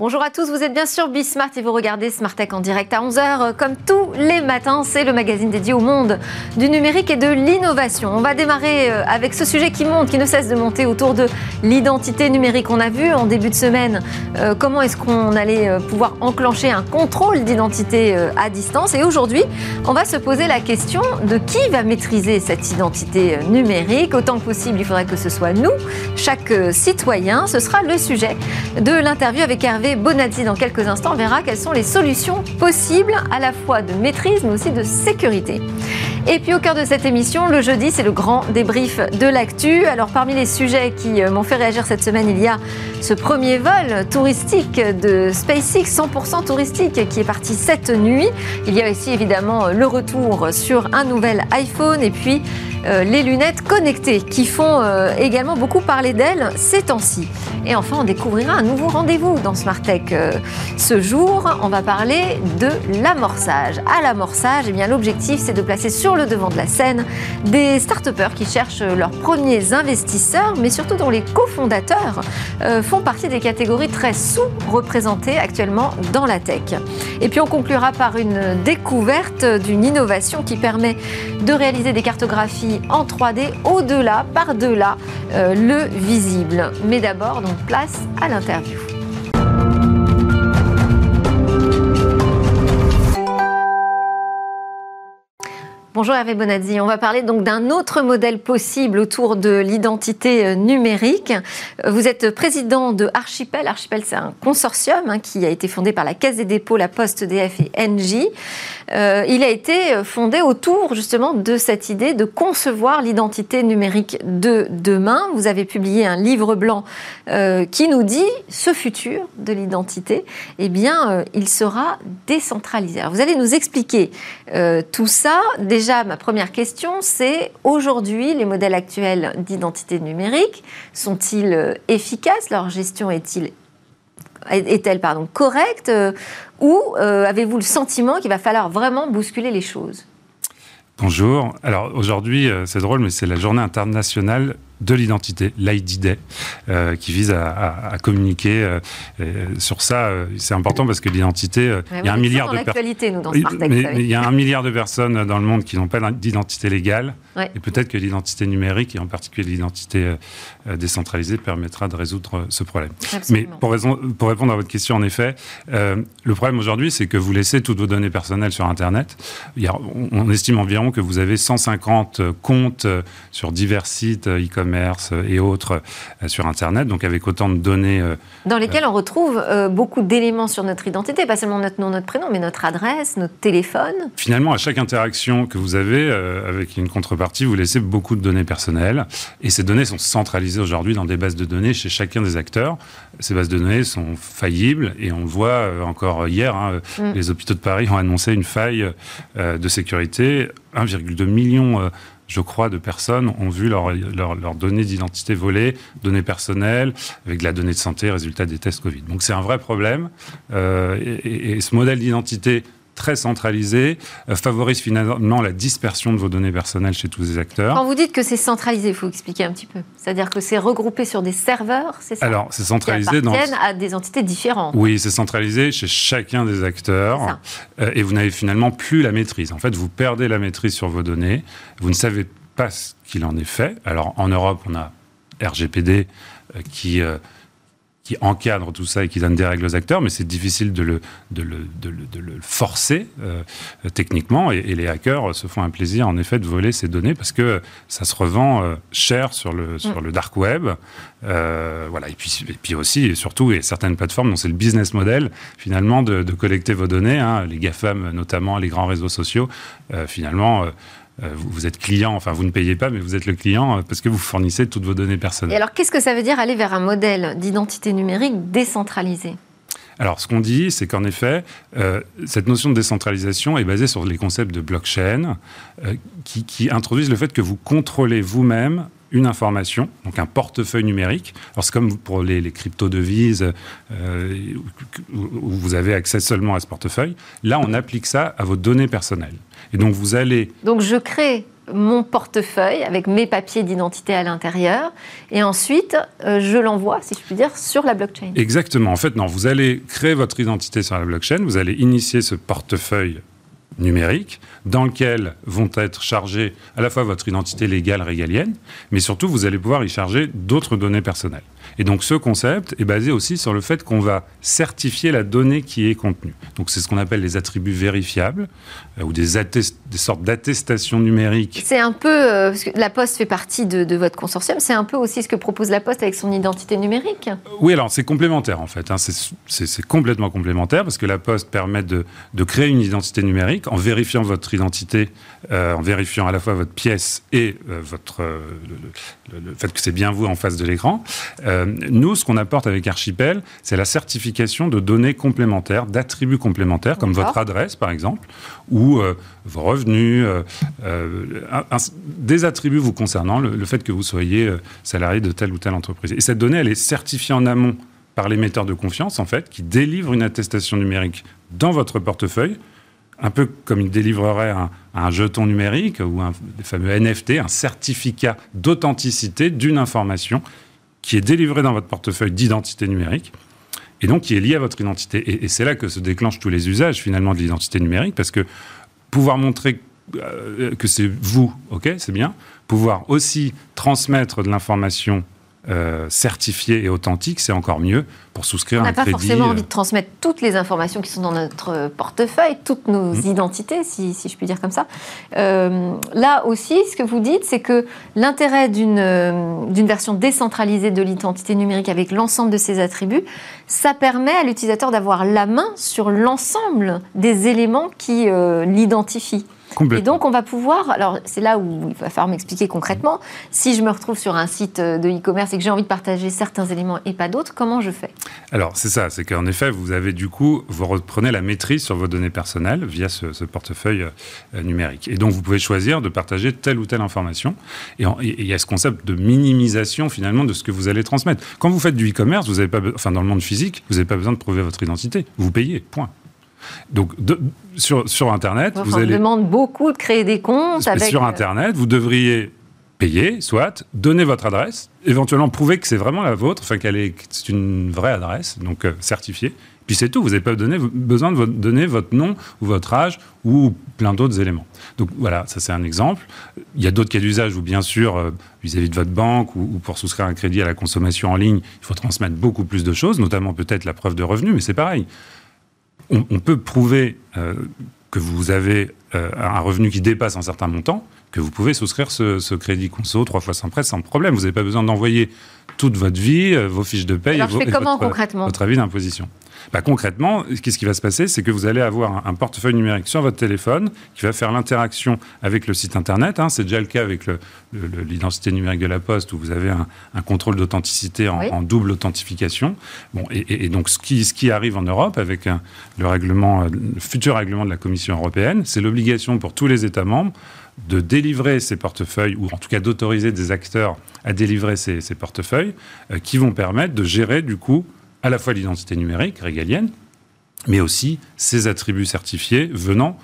Bonjour à tous, vous êtes bien sûr Bismart et vous regardez Smart Tech en direct à 11h. Comme tous les matins, c'est le magazine dédié au monde du numérique et de l'innovation. On va démarrer euh, avec ce sujet qui monte, qui ne cesse de monter autour de l'identité numérique. On a vu en début de semaine euh, comment est-ce qu'on allait euh, pouvoir enclencher un contrôle d'identité à distance. Et aujourd'hui, on va se poser la question de qui va maîtriser cette identité numérique. Autant que possible, il faudrait que ce soit nous, chaque citoyen. Ce sera le sujet de l'interview avec Hervé Bonazzi dans quelques instants verra quelles sont les solutions possibles à la fois de maîtrise mais aussi de sécurité. Et puis au cœur de cette émission, le jeudi, c'est le grand débrief de l'actu. Alors parmi les sujets qui euh, m'ont fait réagir cette semaine, il y a ce premier vol touristique de SpaceX, 100% touristique, qui est parti cette nuit. Il y a aussi évidemment le retour sur un nouvel iPhone et puis euh, les lunettes connectées qui font euh, également beaucoup parler d'elles ces temps-ci. Et enfin, on découvrira un nouveau rendez-vous dans Smart Tech euh, ce jour. On va parler de l'amorçage. À l'amorçage, eh bien l'objectif, c'est de placer sur le devant de la scène des start qui cherchent leurs premiers investisseurs, mais surtout dont les cofondateurs font partie des catégories très sous-représentées actuellement dans la tech. Et puis on conclura par une découverte d'une innovation qui permet de réaliser des cartographies en 3D au-delà, par-delà euh, le visible. Mais d'abord, donc place à l'interview. Bonjour Hervé Bonazzi. On va parler donc d'un autre modèle possible autour de l'identité euh, numérique. Vous êtes président de Archipel. Archipel, c'est un consortium hein, qui a été fondé par la Caisse des dépôts, la Poste, DF et Engie. Euh, il a été fondé autour justement de cette idée de concevoir l'identité numérique de demain. Vous avez publié un livre blanc euh, qui nous dit ce futur de l'identité, eh bien, il sera décentralisé. Alors, vous allez nous expliquer tout ça. Déjà, ma première question, c'est aujourd'hui, les modèles actuels d'identité numérique sont-ils euh, efficaces? Leur gestion est-elle correcte? Euh, Ou euh, avez-vous le sentiment qu'il va falloir vraiment bousculer les choses? Bonjour. Alors aujourd'hui, c'est drôle, mais c'est la journée internationale de l'identité, l'ID Day, euh, qui vise à, communiquer euh, euh, sur ça. C'est important parce que l'identité, il y a un milliard de personnes. Il y a un milliard de personnes dans le monde qui n'ont pas d'identité légale. Et peut-être que l'identité numérique, et en particulier l'identité décentralisée, permettra de résoudre ce problème. Mais pour, pour, répondre à votre question, en effet, le problème aujourd'hui, c'est que vous laissez toutes vos données personnelles sur Internet. on estime environ que vous avez 150 comptes sur divers sites e-commerce et autres euh, sur Internet, donc avec autant de données. Euh, Dans lesquelles on retrouve euh, beaucoup d'éléments sur notre identité, pas seulement notre nom, notre prénom, mais notre adresse, notre téléphone. Finalement, à chaque interaction que vous avez avec une contrepartie, vous laissez beaucoup de données personnelles, et ces données sont centralisées aujourd'hui dans des bases de données chez chacun des acteurs. Ces bases de données sont faillibles, et on le voit encore hier, hein, mm. les hôpitaux de Paris ont annoncé une faille de sécurité, 1,2 million je crois, de personnes ont vu leurs leur, données d'identité volées, données personnelles, avec de la donnée de santé, résultat des tests Covid. Donc c'est un vrai problème. Euh, et, ce modèle d'identité très centralisé euh, favorise finalement la dispersion de vos données personnelles chez tous les acteurs. Quand vous dites que c'est centralisé, il faut expliquer un petit peu. C'est-à-dire que c'est regroupé sur des serveurs, c'est ça? Alors, c'est centralisé dans. à des entités différentes. Oui, c'est centralisé chez chacun des acteurs. Euh, et vous n'avez finalement plus la maîtrise. En fait, vous perdez la maîtrise sur vos données. Vous ne savez pas ce qu'il en est fait. Alors, en Europe, on a RGPD euh, qui qui encadre tout ça et qui donne des règles aux acteurs, mais c'est difficile de le, de le, de le, forcer euh, techniquement. Et, les hackers se font un plaisir, en effet, de voler ces données parce que ça se revend euh, cher sur le, sur mm. le dark web. Euh, voilà. Et puis, et puis aussi, et surtout, et certaines plateformes dont c'est le business model, finalement, de, de collecter vos données, hein, les GAFAM notamment, les grands réseaux sociaux, finalement euh, vous, êtes client, enfin vous ne payez pas, mais vous êtes le client euh, parce que vous fournissez toutes vos données personnelles. Et alors qu'est-ce que ça veut dire aller vers un modèle d'identité numérique décentralisé? Alors, ce qu'on dit, c'est qu'en effet, euh, cette notion de décentralisation est basée sur les concepts de blockchain qui, qui, introduisent le fait que vous contrôlez vous-même une information, donc un portefeuille numérique. Alors c'est comme pour les, les crypto-devises euh, où vous avez accès seulement à ce portefeuille. Là, on applique ça à vos données personnelles. Et donc vous allez... Donc je crée mon portefeuille avec mes papiers d'identité à l'intérieur et ensuite euh, je l'envoie, si je puis dire, sur la blockchain. Exactement. En fait, non, vous allez créer votre identité sur la blockchain, vous allez initier ce portefeuille numérique dans lequel vont être chargées à la fois votre identité légale régalienne, mais surtout vous allez pouvoir y charger d'autres données personnelles. Et donc ce concept est basé aussi sur le fait qu'on va certifier la donnée qui est contenue. Donc c'est ce qu'on appelle les attributs vérifiables euh, ou des, des sortes d'attestations numériques. C'est un peu, euh, parce que la Poste fait partie de, votre consortium, c'est un peu aussi ce que propose la Poste avec son identité numérique. Oui, alors c'est complémentaire en fait. Hein. C'est complètement complémentaire parce que la Poste permet de, de créer une identité numérique en vérifiant votre identité, euh, en vérifiant à la fois votre pièce et euh, votre, euh, le, fait que c'est bien vous en face de l'écran. nous, ce qu'on apporte avec Archipel, c'est la certification de données complémentaires, d'attributs complémentaires, comme votre adresse par exemple, ou vos revenus, des attributs vous concernant, le, fait que vous soyez salarié de telle ou telle entreprise. Et cette donnée, elle est certifiée en amont par l'émetteur de confiance, en fait, qui délivre une attestation numérique dans votre portefeuille un peu comme il délivrerait un, jeton numérique ou un fameux NFT, un certificat d'authenticité d'une information qui est délivrée dans votre portefeuille d'identité numérique et donc qui est lié à votre identité. Et, c'est là que se déclenchent tous les usages finalement de l'identité numérique parce que pouvoir montrer euh, que c'est vous, ok, c'est bien. Pouvoir aussi transmettre de l'information euh, certifié et authentique, c'est encore mieux pour souscrire un crédit. On n'a pas forcément envie de transmettre toutes les informations qui sont dans notre portefeuille, toutes nos mmh. identités, si, je puis dire comme ça. Euh, là aussi, ce que vous dites, c'est que l'intérêt euh, d'une version décentralisée de l'identité numérique avec l'ensemble de ses attributs, ça permet à l'utilisateur d'avoir la main sur l'ensemble des éléments qui l'identifient. Et donc, on va pouvoir. Alors, c'est là où il va falloir m'expliquer concrètement. Si je me retrouve sur un site de e-commerce et que j'ai envie de partager certains éléments et pas d'autres, comment je fais? Alors, c'est ça. C'est qu'en effet, vous avez du coup, vous reprenez la maîtrise sur vos données personnelles via ce, portefeuille euh, numérique. Et donc, vous pouvez choisir de partager telle ou telle information. Et il y a ce concept de minimisation finalement de ce que vous allez transmettre. Quand vous faites du e-commerce, vous n'avez pas, enfin, dans le monde physique, vous n'avez pas besoin de prouver votre identité. Vous payez. Point. Donc, sur, sur Internet, vous allez... demande beaucoup de créer des comptes. Avec... Sur euh, Internet, vous devriez payer, soit, donner votre adresse, éventuellement prouver que c'est vraiment la vôtre, enfin qu'elle est, c'est une vraie adresse, donc euh, certifiée. Puis c'est tout, vous n'avez pas besoin de donner votre nom ou votre âge ou plein d'autres éléments. Donc voilà, ça c'est un exemple. Il y a d'autres cas d'usage où bien sûr, euh, vis-à-vis de votre banque ou, pour souscrire un crédit à la consommation en ligne, il faut transmettre beaucoup plus de choses, notamment peut-être la preuve de revenu, mais c'est pareil on, peut prouver euh, que vous avez euh, un revenu qui dépasse un certain montant, que vous pouvez souscrire ce, crédit conso trois fois sans prêt sans problème. Vous n'avez pas besoin d'envoyer toute votre vie, euh, vos fiches de paye et, votre avis d'imposition. Bah, concrètement, qu'est-ce qui va se passer? C'est que vous allez avoir un, portefeuille numérique sur votre téléphone qui va faire l'interaction avec le site Internet. Hein. C'est déjà le cas avec l'identité numérique de la Poste où vous avez un, contrôle d'authenticité en, double authentification. Bon, et, donc, ce qui, ce qui, arrive en Europe avec le, règlement, le futur règlement de la Commission européenne, c'est l'obligation pour tous les États membres de délivrer ces portefeuilles, ou en tout cas d'autoriser des acteurs à délivrer ces, portefeuilles, euh, qui vont permettre de gérer du coup à la fois l'identité numérique régalienne, mais aussi ces attributs certifiés venant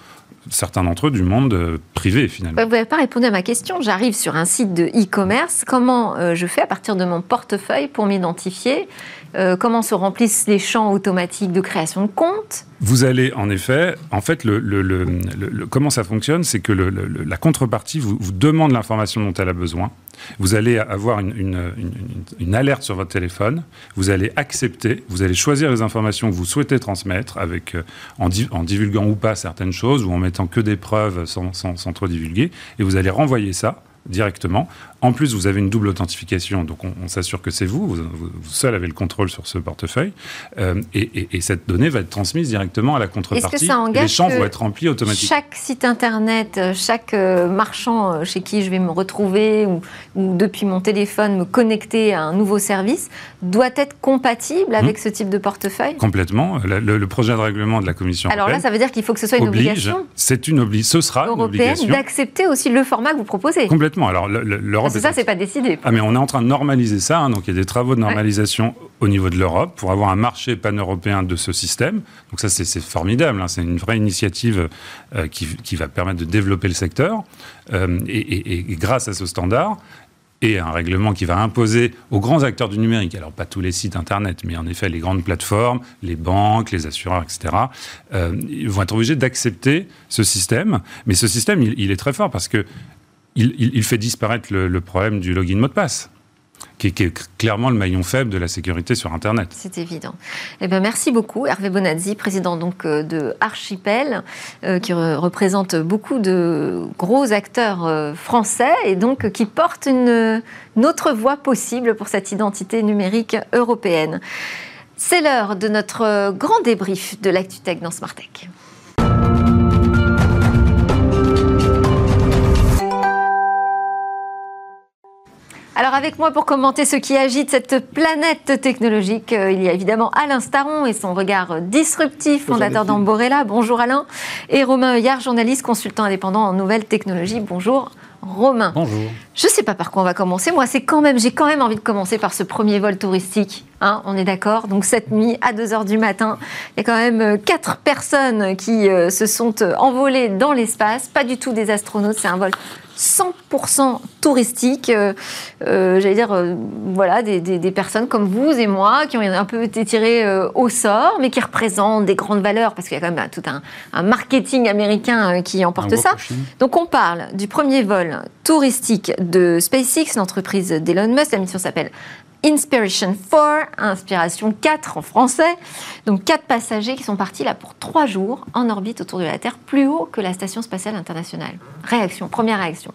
certains d'entre eux du monde euh, privé finalement. Vous n'avez pas répondu à ma question. J'arrive sur un site de e-commerce. Comment euh, je fais à partir de mon portefeuille pour m'identifier euh, comment se remplissent les champs automatiques de création de compte Vous allez, en effet, en fait, le, comment ça fonctionne, c'est que la contrepartie vous, demande l'information dont elle a besoin. Vous allez avoir une, alerte sur votre téléphone, vous allez accepter, vous allez choisir les informations que vous souhaitez transmettre avec, euh, en, divulguant ou pas certaines choses ou en mettant que des preuves sans, sans trop divulguer, et vous allez renvoyer ça directement. En plus, vous avez une double authentification, donc on, s'assure que c'est vous, vous, seul avez le contrôle sur ce portefeuille, euh, et, cette donnée va être transmise directement à la contrepartie. Que ça engage les champs vont être remplis automatiquement. Chaque site internet, euh, chaque euh, marchand chez qui je vais me retrouver ou, depuis mon téléphone me connecter à un nouveau service doit être compatible avec mmh. ce type de portefeuille? Complètement. Le, projet de règlement de la Commission Alors là, ça veut dire qu'il faut que ce soit une obligation. C'est une obligation. Ce sera une obligation d'accepter aussi le format que vous proposez. Complètement. Alors l'Europe ça, c'est pas décidé. Ah, mais on est en train de normaliser ça. Hein, donc, il y a des travaux de normalisation au niveau de l'Europe pour avoir un marché pan-européen de ce système. Donc ça, c'est formidable. Hein. C'est une vraie initiative euh, qui, va permettre de développer le secteur. Euh, et, grâce à ce standard, et un règlement qui va imposer aux grands acteurs du numérique, alors pas tous les sites Internet, mais en effet les grandes plateformes, les banques, les assureurs, etc., euh, ils vont être obligés d'accepter ce système. Mais ce système, il, est très fort parce que il, fait disparaître le problème du login mot de passe qui est, clairement le maillon faible de la sécurité sur Internet. C'est évident. Eh ben, merci beaucoup, Hervé Bonazzi, président donc euh, de Archipel, euh, qui représente beaucoup de gros acteurs euh, français et donc qui porte une, une autre voie possible pour cette identité numérique européenne. C'est l'heure de notre grand débrief de l'ActuTech dans Smartech. Alors avec moi pour commenter ce qui agite cette planète technologique, euh, il y a évidemment Alain Staron et son regard disruptif, fondateur d'Amborella. Bonjour Alain. Et Romain Heuillard, journaliste, consultant indépendant en nouvelles technologies. Bonjour Romain. Bonjour. Je ne sais pas par quoi on va commencer. Moi, c'est quand même, j'ai quand même envie de commencer par ce premier vol touristique. Hein, on est d'accord. Donc cette nuit à 2 h du matin, il y a quand même euh, quatre personnes qui euh, se sont envolées dans l'espace. Pas du tout des astronautes. C'est un vol 100% touristique, euh, euh, j'allais dire, euh, voilà, des, personnes comme vous et moi qui ont un peu été tirées au sort, mais qui représentent des grandes valeurs, parce qu'il y a quand même tout un, marketing américain qui emporte ça. Donc on parle du premier vol touristique de SpaceX, l'entreprise d'Elon Musk. La mission s'appelle Inspiration 4, Inspiration 4 en français. Donc quatre passagers qui sont partis là pour trois jours en orbite autour de la Terre, plus haut que la Station spatiale internationale. Réaction, première réaction.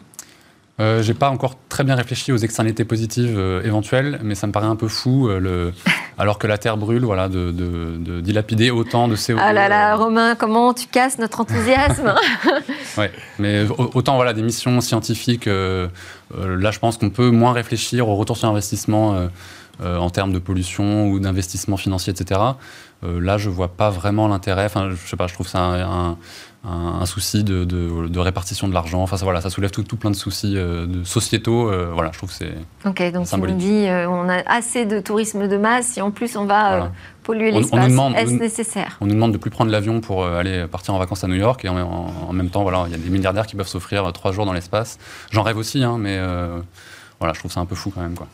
Euh, J'ai pas encore très bien réfléchi aux externalités positives euh, éventuelles, mais ça me paraît un peu fou, euh, le... alors que la Terre brûle, voilà, de, de, dilapider autant de CO2. Ah là là, euh. Romain, comment tu casses notre enthousiasme Oui, mais autant voilà, des missions scientifiques, là je pense qu'on peut moins réfléchir au retour sur investissement en termes de pollution ou d'investissement financier, etc. là, je vois pas vraiment l'intérêt. Enfin, je sais pas, je trouve ça un un, souci de, de, répartition de l'argent. Enfin, ça, voilà, ça soulève tout, tout plein de soucis euh, de sociétaux. Euh, voilà, je trouve que c'est. Ok, donc symbolique. tu me dis, euh, on a assez de tourisme de masse et en plus on va polluer l'espace. Est-ce nécessaire On nous demande de plus prendre l'avion pour aller partir en vacances à New York et en, même temps, voilà, il y a des milliardaires qui peuvent s'offrir trois jours dans l'espace. J'en rêve aussi, hein, mais voilà, je trouve ça un peu fou quand même, quoi.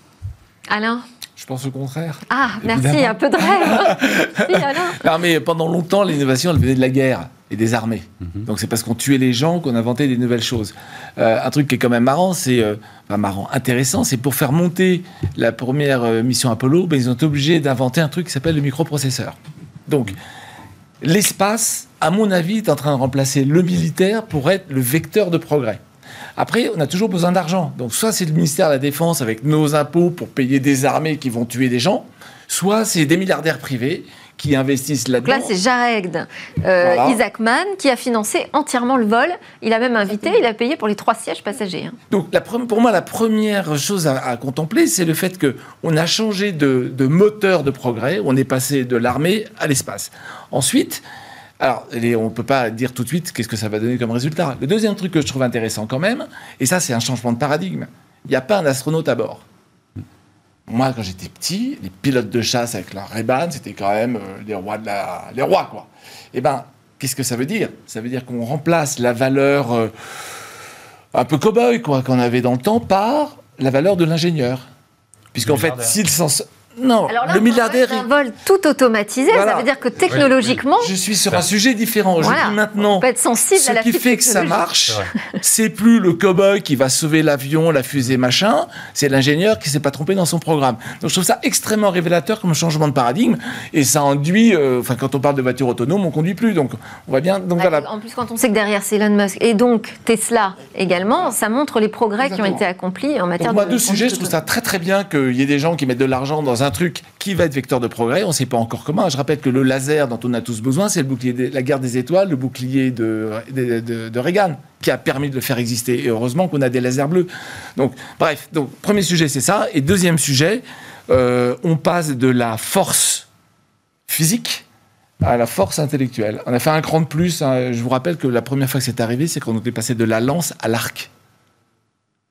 Alain je pense au contraire. Ah, merci, un peu de rêve. non, mais pendant longtemps, l'innovation, elle venait de la guerre et des armées. Mhm. Donc c'est parce qu'on tuait les gens qu'on inventait des nouvelles choses. Euh, un truc qui est quand même marrant, c'est euh, marrant, intéressant, c'est pour faire monter la première euh, mission Apollo, ben, ils ont été obligés d'inventer un truc qui s'appelle le microprocesseur. Donc l'espace, à mon avis, est en train de remplacer le militaire pour être le vecteur de progrès. Après, on a toujours besoin d'argent. Donc, soit c'est le ministère de la Défense avec nos impôts pour payer des armées qui vont tuer des gens, soit c'est des milliardaires privés qui investissent là-dedans. Là, c'est Jared euh, Isaacman qui a financé entièrement le vol. Il a même invité, il a payé pour les trois sièges passagers. Hein. Donc, la, pour moi, la première chose à, contempler, c'est le fait qu'on a changé de, de moteur de progrès. On est passé de l'armée à l'espace. Ensuite, alors, on ne peut pas dire tout de suite qu'est-ce que ça va donner comme résultat. Le deuxième truc que je trouve intéressant quand même, et ça c'est un changement de paradigme, il n'y a pas un astronaute à bord. Moi, quand j'étais petit, les pilotes de chasse avec leur Ray-Ban, c'était quand même euh, les rois de la... les rois, quoi. Eh ben, qu'est-ce que ça veut dire? Ça veut dire qu'on remplace la valeur euh, un peu cow-boy, quoi, qu'on avait dans le temps, par la valeur de l'ingénieur. Puisqu'en fait, s'il s'en non, le milliardaire. Un vol tout automatisé, ça veut dire que technologiquement. Je suis sur un sujet différent. Je dis maintenant. On peut être sensible ce à la qui fait que ça marche, c'est plus le cow-boy qui va sauver l'avion, la fusée, machin. C'est l'ingénieur qui s'est pas trompé dans son programme. Donc je trouve ça extrêmement révélateur comme changement de paradigme. Et ça induit. Euh, enfin, quand on parle de voiture autonome, on conduit plus. Donc on va bien. Donc, voilà. En plus, quand on sait que derrière c'est Elon Musk et donc Tesla également, ça montre les progrès qui ont été accomplis en matière donc, de. Moi, deux sujets, je trouve ça très très bien qu'il y ait des gens qui mettent de l'argent dans un un truc qui va être vecteur de progrès. On ne sait pas encore comment. Je rappelle que le laser dont on a tous besoin, c'est le bouclier de la guerre des étoiles, le bouclier de, de, Reagan, qui a permis de le faire exister. Et heureusement qu'on a des lasers bleus. Donc, bref, donc, premier sujet, c'est ça. Et deuxième sujet, euh, on passe de la force physique à la force intellectuelle. On a fait un cran de plus. Hein. Je vous rappelle que la première fois que c'est arrivé, c'est quand on est passé de la lance à l'arc.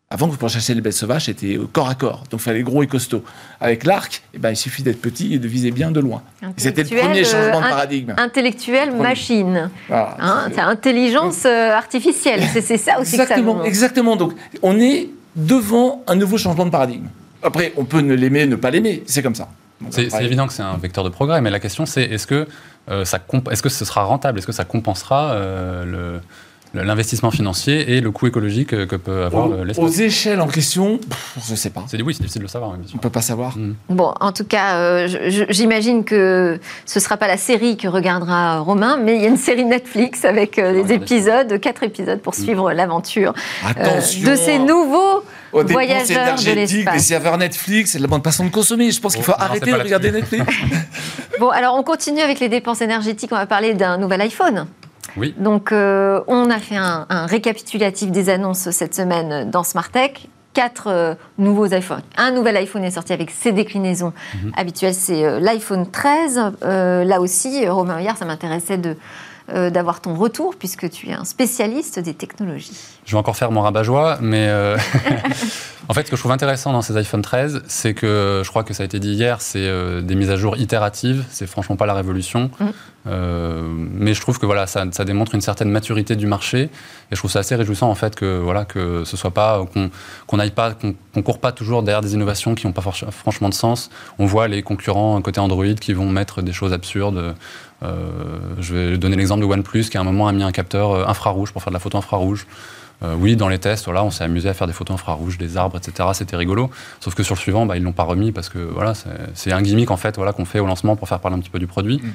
Avant, pour chasser les bêtes sauvages, c'était corps à corps. Donc, il fallait gros et costaud. Avec l'arc, eh ben, il suffit d'être petit et de viser bien de loin. C'était le premier changement de paradigme. Intellectuel, machine. Hein, c'est intelligence artificielle. C'est ça aussi exactement, que ça Exactement. Donc, on est devant un nouveau changement de paradigme. Après, on peut ne l'aimer, ne pas l'aimer. C'est comme ça. C'est évident que c'est un vecteur de progrès, mais la question c'est est-ce que, euh, ça est-ce que ce sera rentable? Est-ce que ça compensera euh, l'investissement financier et le coût écologique que peut avoir l'espace Aux échelles en question, je ne sais pas. C'est oui, c'est difficile de le savoir. on ne peut pas savoir. Mm. Bon, en tout cas, euh, j'imagine que ce ne sera pas la série que regardera Romain, mais il y a une série Netflix avec des épisodes, quatre épisodes pour mm. suivre l'aventure de ces nouveaux aux dépenses énergétiques, des serveurs Netflix, c'est de la bonne façon de consommer. Je pense qu'il faut arrêter de regarder Netflix. bon, alors on continue avec les dépenses énergétiques. On va parler d'un nouvel iPhone. Oui. Donc, euh, on a fait un, récapitulatif des annonces cette semaine dans Smart Tech. Quatre euh, nouveaux iPhones. Un nouvel iPhone est sorti avec ses déclinaisons mhm. habituelles. C'est euh, l'iPhone 13. là aussi, Romain hier, ça m'intéressait de euh, d'avoir ton retour, puisque tu es un spécialiste des technologies. Je vais encore faire mon rabat-joie, mais euh, en fait, ce que je trouve intéressant dans ces iPhone 13, c'est que je crois que ça a été dit hier, c'est euh, des mises à jour itératives. C'est franchement pas la révolution. Mm. mais je trouve que voilà, ça, démontre une certaine maturité du marché. Et je trouve ça assez réjouissant en fait que voilà que ce soit pas qu'on n'aille pas qu'on court pas toujours derrière des innovations qui n'ont pas franchement de sens. On voit les concurrents côté Android qui vont mettre des choses absurdes. Euh, je vais donner l'exemple de OnePlus qui à un moment a mis un capteur euh, infrarouge pour faire de la photo infrarouge. Euh, oui, dans les tests, on s'est amusé à faire des photos infrarouges, des arbres, etc. C'était rigolo. Sauf que sur le suivant, bah, ils l'ont pas remis parce que voilà, c'est un gimmick en fait, voilà, qu'on fait au lancement pour faire parler un petit peu du produit. Mm.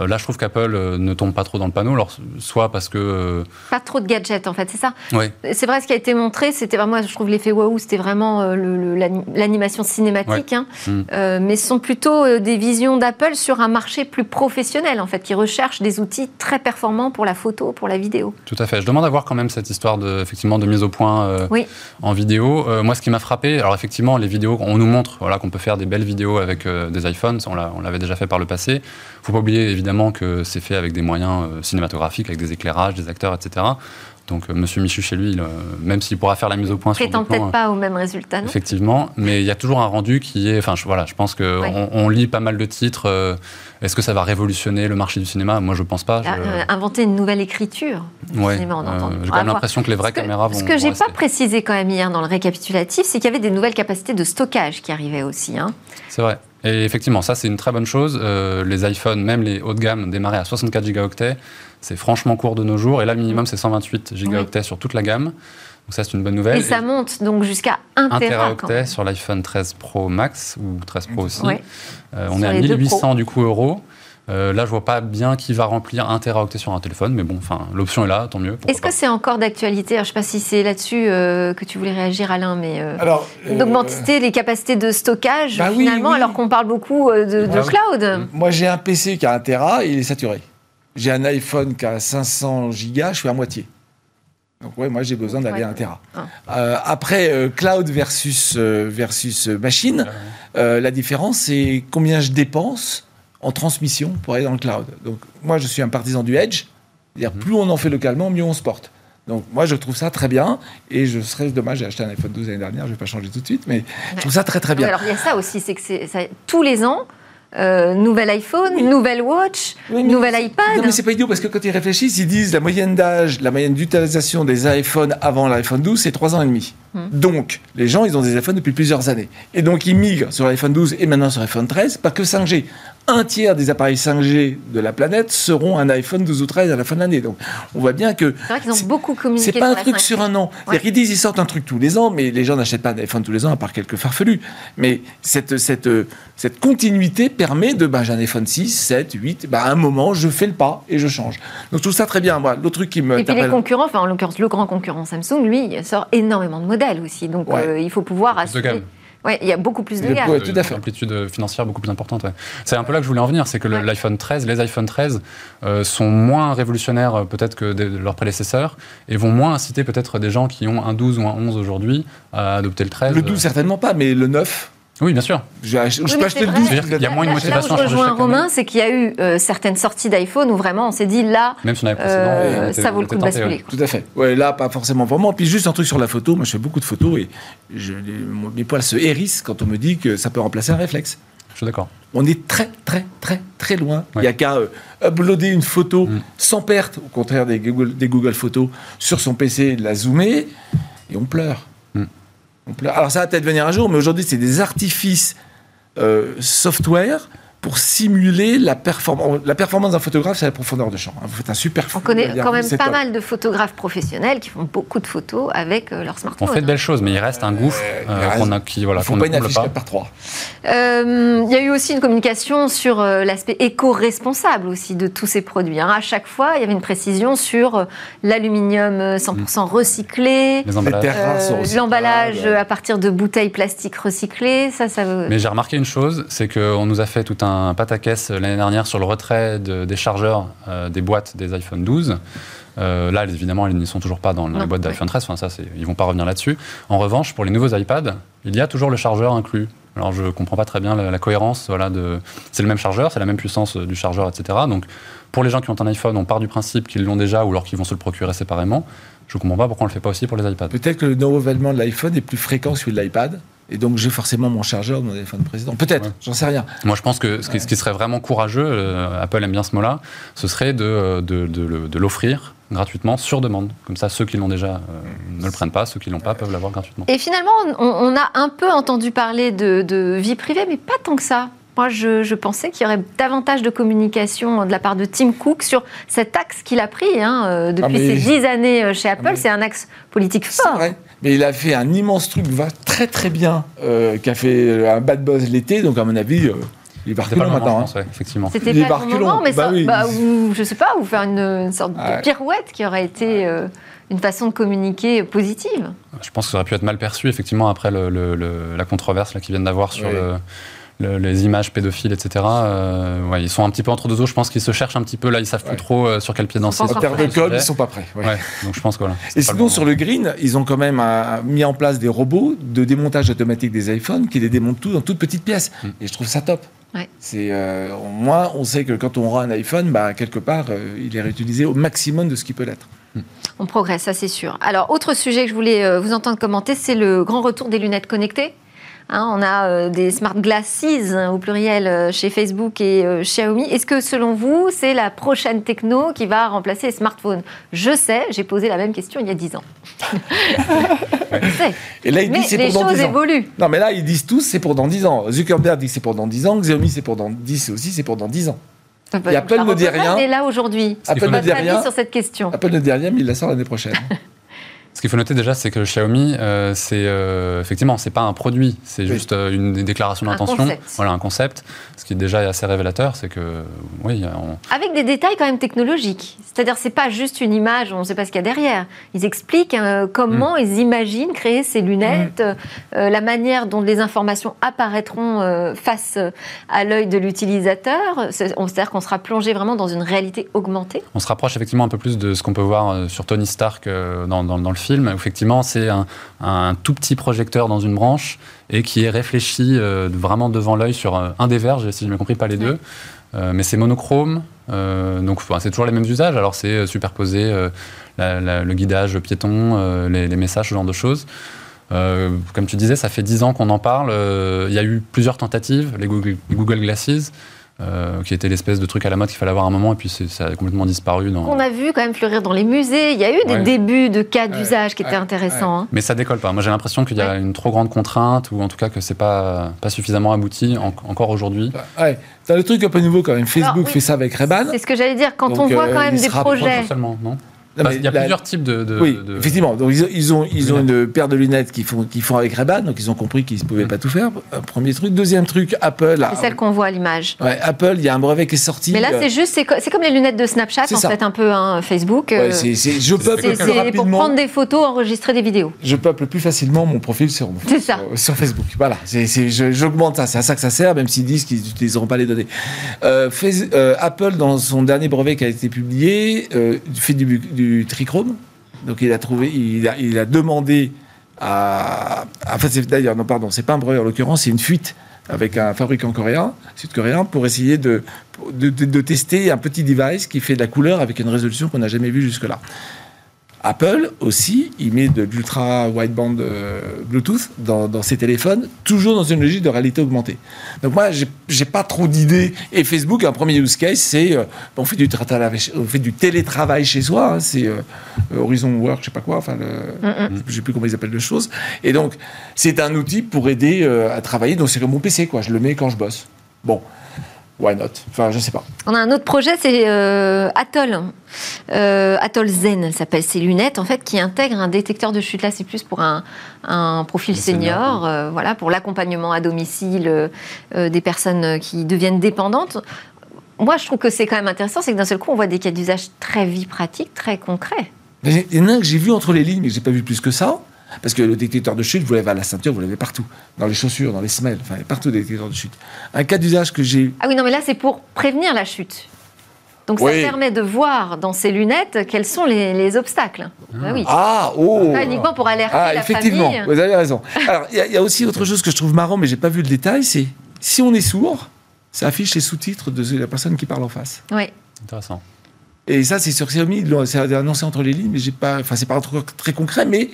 Euh, là, je trouve qu'Apple euh, ne tombe pas trop dans le panneau, alors, soit parce que... Euh, pas trop de gadgets, en fait, c'est ça Oui. C'est vrai, ce qui a été montré, c'était moi, je trouve l'effet waouh, c'était vraiment l'animation cinématique, hein. mm. mais ce sont plutôt des visions d'Apple sur un marché plus professionnel, en fait, qui recherche des outils très performants pour la photo, pour la vidéo. Tout à fait. Je demande à voir quand même cette histoire de, effectivement, de mise au point en vidéo. moi, ce qui m'a frappé, alors effectivement, les vidéos, on nous montre voilà, qu'on peut faire des belles vidéos avec des iPhones, on l'avait déjà fait par le passé. Il ne faut pas oublier, évidemment que c'est fait avec des moyens euh, cinématographiques, avec des éclairages, des acteurs, etc. Donc M. Monsieur Michu chez lui, même s'il pourra faire la mise au point prétend peut-être pas au même résultat. Non? Effectivement, mais il y a toujours un rendu qui est. Enfin, je, voilà, je pense qu'on on lit pas mal de titres. Euh, est-ce que ça va révolutionner le marché du cinéma? Moi, je pense pas. Ah, euh, inventer une nouvelle écriture. Ouais, J'ai quand même l'impression que les vraies caméras vont. Ce que j'ai pas précisé quand même hier dans le récapitulatif, c'est qu'il y avait des nouvelles capacités de stockage qui arrivaient aussi. Hein. C'est vrai. Et effectivement, ça, c'est une très bonne chose. Euh, les iPhones, même les haut de gamme, démarraient à 64 gigaoctets. C'est franchement court de nos jours. Et là, le minimum, c'est 128 gigaoctets sur toute la gamme. Donc ça, c'est une bonne nouvelle. Et ça monte donc jusqu'à 1 teraoctet sur l'iPhone 13 Pro Max ou 13 Pro aussi. Euh, on est à 1800 du coup euros. Euh, là, je vois pas bien qui va remplir un teraoctet sur un téléphone, mais bon, enfin, l'option est là, tant mieux. Est-ce que c'est encore d'actualité? Je ne sais pas si c'est là-dessus euh, que tu voulais réagir, Alain, mais euh, Alors, d'augmenter les capacités de stockage bah finalement, alors qu'on parle beaucoup de, bah cloud. Moi, j'ai un PC qui a un tera, il est saturé. J'ai un iPhone qui a 500 gigas, je suis à moitié. Donc ouais, moi j'ai besoin d'aller à un Tera. Ah. après, cloud versus, versus machine, la différence c'est combien je dépense en transmission pour aller dans le cloud. Donc moi, je suis un partisan du edge. C'est-à-dire, mhm. plus on en fait localement, mieux on se porte. Donc moi, je trouve ça très bien. Et je serais dommage, j'ai acheté un iPhone 12 l'année dernière, je ne vais pas changer tout de suite, mais je trouve ça très très bien. Alors il y a ça aussi, c'est que c'est tous les ans, euh, nouvel iPhone, nouvelle watch, nouvel iPad. Non, mais c'est pas idiot parce que quand ils réfléchissent, ils disent la moyenne d'âge, la moyenne d'utilisation des iPhones avant l'iPhone 12, c'est 3 ans et demi. Donc, les gens, ils ont des iPhones depuis plusieurs années. Et donc, ils migrent sur l'iPhone 12 et maintenant sur l'iPhone 13, pas que 5G un tiers des appareils 5G de la planète seront un iPhone 12 ou 13 à la fin de l'année. Donc, on voit bien que. C'est vrai qu'ils ont beaucoup communiqué. C'est pas un truc sur un an. Ils disent ils sortent un truc tous les ans, mais les gens n'achètent pas un iPhone tous les ans, à part quelques farfelus. Mais cette, cette, cette continuité permet de. Bah, j'ai un iPhone 6, 7, 8. Bah, à un moment, je fais le pas et je change. Donc, je trouve ça très bien. Moi, l'autre truc qui me. Et puis, les concurrents, enfin, en l'occurrence, le grand concurrent Samsung, lui, sort énormément de modèles aussi. Donc, euh, il faut pouvoir assurer. Oui, il y a beaucoup plus de gamme. Oui, tout à fait. Amplitude financière beaucoup plus importante. C'est un peu là que je voulais en venir, c'est que l'iPhone 13, les iPhone 13 euh, sont moins révolutionnaires euh, peut-être que leurs prédécesseurs et vont moins inciter peut-être des gens qui ont un 12 ou un 11 aujourd'hui à adopter le 13. Le 12 certainement pas, mais le 9 Oui, bien sûr. Je, je Oui, peux acheter le vrai. 12. C'est-à-dire qu'il y a moins une motivation Là où je rejoins chaque Romain, c'est qu'il y a eu euh, certaines sorties d'iPhone où vraiment on s'est dit là, Même si on avait précédent, euh, était- ça vaut le coup de tenté, basculer. ouais. Tout à fait. Ouais, là, pas forcément vraiment. Puis juste un truc sur la photo. Moi, je fais beaucoup de photos et je, mes poils se hérissent quand on me dit que ça peut remplacer un réflexe. Je suis d'accord. On est très, très, très, très loin. Il Ouais. n'y a qu'à euh, uploader une photo Mm. sans perte, au contraire des Google, des Google Photos, sur son PC, de la zoomer, et on pleure. Alors ça va peut-être venir un jour, mais aujourd'hui, c'est des artifices euh, software pour simuler la performance. La performance d'un photographe, c'est la profondeur de champ. hein. Vous faites un super On connaît dire, quand même pas top. mal de photographes professionnels qui font beaucoup de photos avec euh, leur On smartphone. fait de belles choses, mais il reste un gouffre Euh, il reste- qu'on a, qui, voilà, faut pas ne une comble affiche pas. 4 par 3. Euh, Il y a eu aussi une communication sur euh, l'aspect éco-responsable aussi de tous ces produits. hein. À chaque fois, il y avait une précision sur euh, l'aluminium euh, 100% recyclé, Les emballages. terres rares sont euh, recyclables. l'emballage euh, à partir de bouteilles plastiques recyclées. Ça, ça veut- Mais j'ai remarqué une chose, c'est qu'on nous a fait tout un pataquès l'année dernière sur le retrait de- des chargeurs euh, des boîtes des iPhone 12. Euh, là, évidemment, ils n'y sont toujours pas dans les Non, boîtes ouais. d'iPhone 13. Enfin, ça, c'est- ils vont pas revenir là-dessus. En revanche, pour les nouveaux iPads, il y a toujours le chargeur inclus. Alors, je comprends pas très bien la, la cohérence. Voilà, de... C'est le même chargeur, c'est la même puissance euh, du chargeur, etc. Donc, pour les gens qui ont un iPhone, on part du principe qu'ils l'ont déjà ou alors qu'ils vont se le procurer séparément. Je comprends pas pourquoi on le fait pas aussi pour les iPads. Peut-être que le renouvellement de l'iPhone est plus fréquent que celui de l'iPad. Et donc, j'ai forcément mon chargeur de mon téléphone précédent. Peut-être, Ouais. j'en sais rien. Moi, je pense que ce qui, ce qui serait vraiment courageux, euh, Apple aime bien ce mot-là, ce serait de, de, de de l'offrir gratuitement sur demande. Comme ça, ceux qui l'ont déjà euh, ne le prennent pas, ceux qui l'ont pas peuvent l'avoir gratuitement. Et finalement, on, on a un peu entendu parler de, de vie privée, mais pas tant que ça. Moi, je, je pensais qu'il y aurait davantage de communication de la part de Tim Cook sur cet axe qu'il a pris hein, euh, depuis Ah, mais- ses dix années euh, chez Apple. mais- C'est un axe politique C'est fort. vrai. Mais il a fait un immense truc va très très bien, euh, qui a fait un bad buzz l'été. Donc, à mon avis, euh, il va C'était pas maintenant. pense, ouais, effectivement. C'était est pas le moment, mais Bah ça, oui. bah, ou, je sais pas, ou faire une, une sorte Ouais. de pirouette qui aurait été euh, une façon de communiquer positive. Je pense que ça aurait pu être mal perçu, effectivement, après le- le- le- la controverse là, qu'ils viennent d'avoir sur Oui. le- le- les images pédophiles, etc. Euh, ouais, ils sont un petit peu entre deux eaux. Je pense qu'ils se cherchent un petit peu. Là, ils savent Ouais. plus trop euh, sur quel pied danser. En termes de code, sujet. ils sont pas prêts. ouais. Ouais, donc je pense que voilà. Et sinon, moment. sur le green, ils ont quand même euh, mis en place des robots de démontage automatique des iPhones qui les démontent tout dans toutes petites pièces. Mm. Et je trouve ça top. Ouais. C'est euh, au moins, on sait que quand on aura un iPhone, bah, quelque part, euh, il est réutilisé au maximum de ce qu'il peut l'être. On progresse, ça c'est sûr. Alors, autre sujet que je voulais euh, vous entendre commenter, c'est le grand retour des lunettes connectées. Hein, on a euh, des smart glasses hein, au pluriel euh, chez Facebook et euh, Xiaomi. Est-ce que selon vous, c'est la prochaine techno qui va remplacer les smartphones? Je sais, j'ai posé la même question il y a 10 ans. je sais. Et là, ils Mais disent c'est les pour dans choses 10 ans. évoluent. Non, mais là, ils disent tous c'est pour dans 10 ans. Zuckerberg dit que c'est pour dans 10 ans. Xiaomi, c'est pour dans 10 aussi, c'est pour dans 10 ans. Et Apple ne dit rien. Est là aujourd'hui. Apple ne dit rien. sur cette question Apple ne dit rien, mais il la sort l'année prochaine. Ce qu'il faut noter déjà, c'est que Xiaomi, euh, c'est euh, effectivement, c'est pas un produit, c'est Oui. juste euh, une déclaration d'intention. concept. Voilà, un concept. Ce qui est déjà assez révélateur, c'est que oui, on- Avec des détails quand même technologiques. C'est-à-dire, c'est pas juste une image, on ne sait pas ce qu'il y a derrière. Ils expliquent euh, comment ils imaginent créer ces lunettes, euh, la manière dont les informations apparaîtront euh, face à l'œil de l'utilisateur. C'est-à-dire qu'on sera plongé vraiment dans une réalité augmentée. on se rapproche effectivement un peu plus de ce qu'on peut voir sur Tony Stark euh, dans, dans- dans le film. Effectivement, c'est un, un tout petit projecteur dans une branche et qui est réfléchi euh, vraiment devant l'œil sur euh, un des verges, si je m'ai compris, pas les deux. Euh, mais c'est monochrome, euh, donc enfin, c'est toujours les mêmes usages. Alors c'est superposer la- la- le guidage piéton, les, les messages, ce genre de choses. Comme tu disais, ça fait 10 ans qu'on en parle. Il y a eu plusieurs tentatives, les Google, les Google Glasses, euh, qui était l'espèce de truc à la mode qu'il fallait avoir à un moment, et puis ça a complètement disparu. Dans... On a vu quand même fleurir dans les musées. Il y a eu des Ouais. débuts de cas d'usage qui étaient intéressants. hein. Mais ça décolle pas. Moi, j'ai l'impression qu'il y a une trop grande contrainte, ou en tout cas que c'est pas, pas suffisamment abouti en- encore aujourd'hui. ouais. T'as le truc un peu nouveau quand même. Facebook Alors, oui. fait ça avec Ray-Ban. C'est ce que j'allais dire. Quand Donc, on voit euh, quand même des projets. seulement, non? Non, mais Il y a la- plusieurs types de. de- oui, de- effectivement. Donc ils ont, ils ont, ils ont lunettes. une paire de lunettes qui font, qui font avec Ray-Ban, donc ils ont compris qu'ils ne pouvaient Mm. pas tout faire. Un premier truc. Deuxième truc, Apple. a- C'est celle qu'on voit à l'image. Ouais, Apple, il y a un brevet qui est sorti. Mais là, euh, c'est juste, c'est co- c'est comme les lunettes de Snapchat, en ça. fait, un peu, hein, Facebook. euh, ouais, c'est- c'est- je peuple c'est plus c'est pour rapidement. prendre des photos, enregistrer des vidéos. Je peuple plus facilement mon profil sur, C'est ça. sur, sur Facebook. Voilà, j'augmente ça. C'est à ça que ça sert, même s'ils disent qu'ils n'utiliseront pas les données. Euh, euh, Apple, dans son dernier brevet qui a été publié, euh, fait du, du trichrome. Donc il a a, demandé à. Enfin, d'ailleurs, non, pardon, c'est pas un brevet en l'occurrence, c'est une fuite avec un fabricant coréen, sud-coréen, pour essayer de, de, de, tester un petit device qui fait de la couleur avec une résolution qu'on n'a jamais vue jusque-là. Apple aussi, il met de l'ultra wideband euh, Bluetooth dans, ses téléphones, toujours dans une logique de réalité augmentée. Donc moi, j'ai pas trop d'idées. Et Facebook, un premier use case, c'est euh, on fait du on fait du télétravail chez soi. Hein, c'est euh, Horizon Work, je sais pas quoi. Enfin, le, je sais plus comment ils appellent les choses. Et donc, c'est un outil pour aider à travailler. Donc c'est comme mon PC, quoi. Je le mets quand je bosse. Bon why not? Enfin, je sais pas. On a un autre projet, c'est euh, Atoll. Euh, Atoll Zen, elle s'appelle. Ces lunettes, en fait, qui intègrent un détecteur de chute. Là, c'est plus pour un, profil senior, euh, voilà, pour l'accompagnement à domicile des personnes qui deviennent dépendantes. Moi, je trouve que c'est quand même intéressant, c'est que d'un seul coup, on voit des cas d'usage très vie pratique, très concrets. Il y en a un que j'ai vu entre les lignes, mais que j'ai pas vu plus que ça. Parce que le détecteur de chute, vous l'avez à la ceinture, vous l'avez partout. Dans les chaussures, dans les semelles, enfin, partout des détecteurs de chute. Un cas d'usage que j'ai. Ah oui, non, mais là, c'est pour prévenir la chute. Donc ça permet de voir dans ces lunettes quels sont les, obstacles. Ah. Bah oui. ah, oh Pas uniquement pour alerter ah, la effectivement, vous avez raison. Alors, il y, a aussi autre chose que je trouve marrant, mais j'ai pas vu le détail, c'est si on est sourd, ça affiche les sous-titres de la personne qui parle en face. Oui. Intéressant. Et ça, c'est sur Xiaomi, c'est annoncé entre les lignes, mais j'ai pas, enfin, c'est pas un truc très concret, mais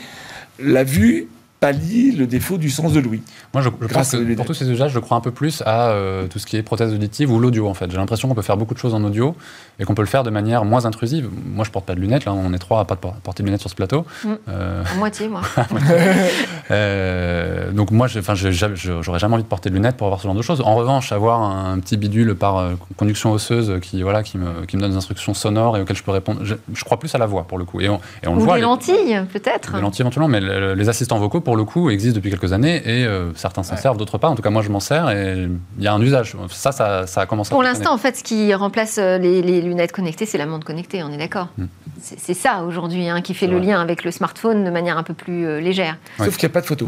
la vue pallie le défaut du sens de l'ouïe. Moi, je, pense que pour tous ces usages, je crois un peu plus à euh, tout ce qui est prothèse auditive ou l'audio, en fait. J'ai l'impression qu'on peut faire beaucoup de choses en audio et qu'on peut le faire de manière moins intrusive. Moi, je porte pas de lunettes, là, on est trois à pas porter de lunettes sur ce plateau. Mm. Euh... moitié, moi. euh, donc, moi, j'aurais jamais envie de porter de lunettes pour avoir ce genre de choses. En revanche, avoir un petit bidule par euh, conduction osseuse qui, voilà, qui, me, qui me donne des instructions sonores et auxquelles je peux répondre, je, crois plus à la voix, pour le coup. Et on, et on ou le voit. Des lentilles, peut-être. Des lentilles, éventuellement, mais les assistants vocaux, pour le coup, existent depuis quelques années et euh, certains s'en servent, d'autres pas. En tout cas, moi, je m'en sers et il y a un usage. Ça, ça, ça a commencé. Pour l'instant, en fait, ce qui remplace euh, les, lunettes connectées, c'est la montre connectée, on est d'accord hmm. C'est ça aujourd'hui hein, qui fait le lien avec le smartphone de manière un peu plus euh, légère. Sauf qu'il n'y a pas de photo.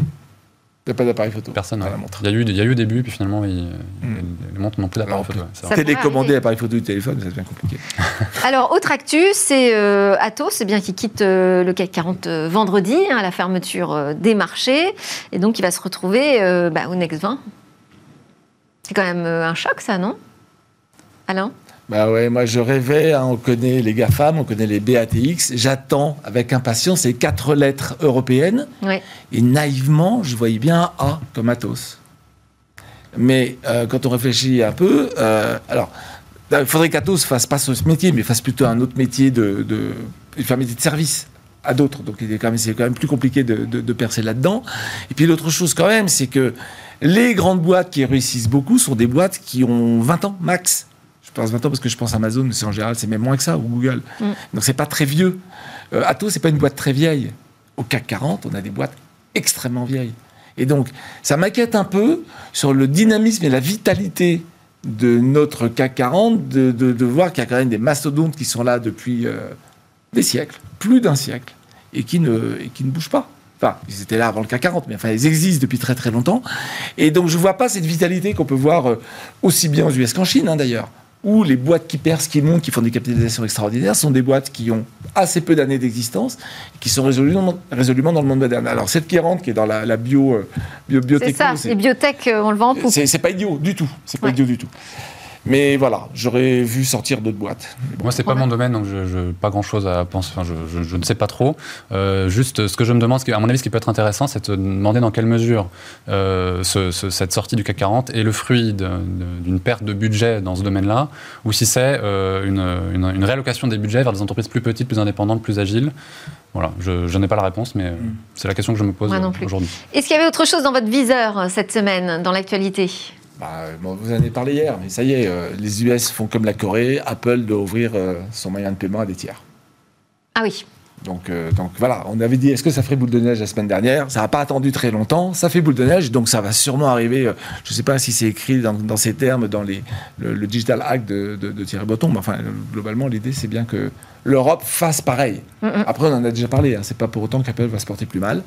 Il n'y a pas d'appareil photo. Personne. La montre. Il, y a eu, il y a eu des buts, puis finalement, il, hmm. les montres n'ont plus d'appareil photo. Télécommander l'appareil photo du téléphone, ça devient compliqué. Alors, autre actu, c'est euh, Atos, c'est bien qui quitte euh, le CAC 40 euh, vendredi, hein, à la fermeture des marchés, et donc il va se retrouver bah, au Next 20. C'est quand même un choc, ça, non? Alain? Bah ouais, moi je rêvais, hein, on connaît les GAFAM, on connaît les BATX, j'attends avec impatience ces quatre lettres européennes. Et naïvement, je voyais bien A comme Atos. Mais euh, quand on réfléchit un peu, euh, alors, il faudrait qu'Atos fasse pas ce métier, mais fasse plutôt un autre métier de, de, de, métier de service à d'autres. Donc c'est quand, quand, même plus compliqué de, de percer là-dedans. Et puis l'autre chose quand même, c'est que les grandes boîtes qui réussissent beaucoup sont des boîtes qui ont 20 ans max. Je pense 20 ans parce que je pense Amazon, mais c'est en général, c'est même moins que ça, ou Google. Mm. Donc c'est pas très vieux. Euh, Atos, c'est pas une boîte très vieille. Au CAC 40, on a des boîtes extrêmement vieilles. Et donc, ça m'inquiète un peu sur le dynamisme et la vitalité de notre CAC 40, de, de, voir qu'il y a quand même des mastodontes qui sont là depuis euh, des siècles, plus d'un siècle, et qui, ne, et qui ne bougent pas. Enfin, ils étaient là avant le CAC 40, mais enfin, ils existent depuis très très longtemps. Et donc, je ne vois pas cette vitalité qu'on peut voir euh, aussi bien aux US qu'en Chine, hein, d'ailleurs où les boîtes qui percent, qui montent, qui font des capitalisations extraordinaires, sont des boîtes qui ont assez peu d'années d'existence, qui sont résolument, résolument, dans le monde moderne. Alors, cette qui rentre, qui est dans la, bio, euh, bio biotech. C'est ça, les biotech, euh, on le vend pour. C'est pas idiot du tout. C'est pas idiot du tout. Mais voilà, j'aurais vu sortir d'autres boîtes. Moi, c'est pas mon domaine, donc je, je pas grand chose à penser. Enfin, je, je, ne sais pas trop. Euh, juste, ce que je me demande, à mon avis, ce qui peut être intéressant, c'est de demander dans quelle mesure euh, ce, cette sortie du CAC 40 est le fruit d'une perte de budget dans ce domaine-là, ou si c'est euh, une, une, réallocation des budgets vers des entreprises plus petites, plus indépendantes, plus agiles. Voilà, je, n'ai pas la réponse, mais mm. c'est la question que je me pose aujourd'hui. Est-ce qu'il y avait autre chose dans votre viseur cette semaine, dans l'actualité? Bah, vous en avez parlé hier, mais ça y est, euh, les US font comme la Corée, Apple doit ouvrir euh, son moyen de paiement à des tiers. Ah oui. Donc, euh, donc voilà, on avait dit est-ce que ça ferait boule de neige la semaine dernière? Ça n'a pas attendu très longtemps, ça fait boule de neige, donc ça va sûrement arriver. je ne sais pas si c'est écrit dans, ces termes dans les, le, Digital Act de, Thierry Breton, mais enfin, globalement, l'idée c'est bien que l'Europe fasse pareil. Après, on en a déjà parlé, hein, c'est pas pour autant qu'Apple va se porter plus mal.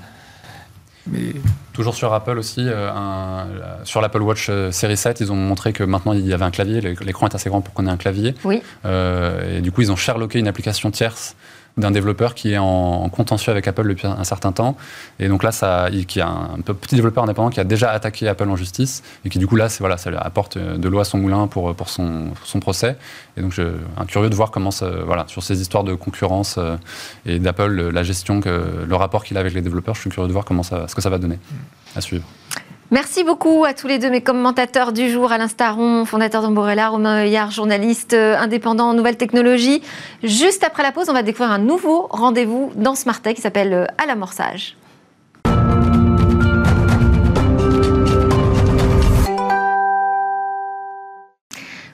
Toujours sur Apple aussi, euh, sur l'Apple Watch euh, série 7, ils ont montré que maintenant il y avait un clavier, l'écran est assez grand pour qu'on ait un clavier. Oui. Euh, et du coup, ils ont sherlocké une application tierce d'un développeur qui est en, contentieux avec Apple depuis un, certain temps. Et donc là, ça, il, qui a un, petit développeur indépendant qui a déjà attaqué Apple en justice et qui du coup là, voilà, ça apporte de l'eau à son moulin pour, pour son, son procès. Et donc, je suis curieux de voir comment, ça, voilà, sur ces histoires de concurrence et d'Apple, la gestion, que, le rapport qu'il a avec les développeurs, je suis curieux de voir comment ça, ce que ça va donner à suivre. Merci beaucoup à tous les deux mes commentateurs du jour, Alain Staron, fondateur d'Amborella, Romain Heuillard, journaliste euh, indépendant en nouvelles technologies. Juste après la pause, on va découvrir un nouveau rendez-vous dans Smart qui s'appelle euh, À l'amorçage.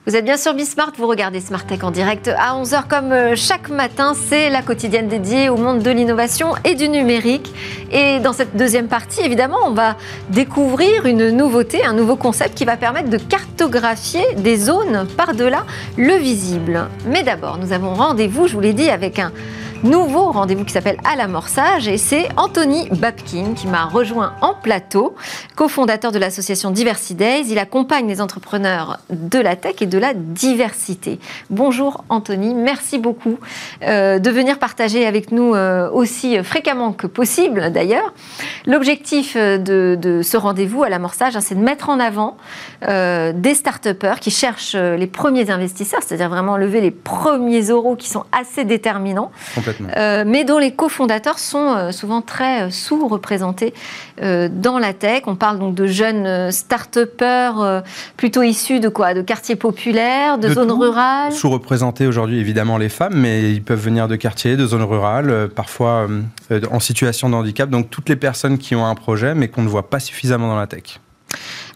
Vous êtes bien sur Bismart, vous regardez Smart Tech en direct à 11h comme euh, chaque matin. C'est la quotidienne dédiée au monde de l'innovation et du numérique. Et dans cette deuxième partie, évidemment, on va découvrir une nouveauté, un nouveau concept qui va permettre de cartographier des zones par-delà le visible. Mais d'abord, nous avons rendez-vous, je vous l'ai dit, avec un nouveau rendez-vous qui s'appelle À l'amorçage et c'est Anthony Babkin qui m'a rejoint en plateau, cofondateur de l'association Diversity Days. Il accompagne les entrepreneurs de la tech et de la diversité. Bonjour Anthony, merci beaucoup euh, de venir partager avec nous euh, aussi fréquemment que possible d'ailleurs. L'objectif euh, de, ce rendez-vous à l'amorçage, hein, c'est de mettre en avant des start-upers qui cherchent les premiers investisseurs, c'est-à-dire vraiment lever les premiers euros qui sont assez déterminants. Euh, mais dont les cofondateurs sont euh, souvent très euh, sous-représentés dans la tech. On parle donc de jeunes start-upers plutôt issus de quoi? De quartiers populaires, de, zones rurales? Sous-représentés aujourd'hui évidemment les femmes, mais ils peuvent venir de quartiers, de zones rurales, parfois en situation de handicap. Donc toutes les personnes qui ont un projet mais qu'on ne voit pas suffisamment dans la tech.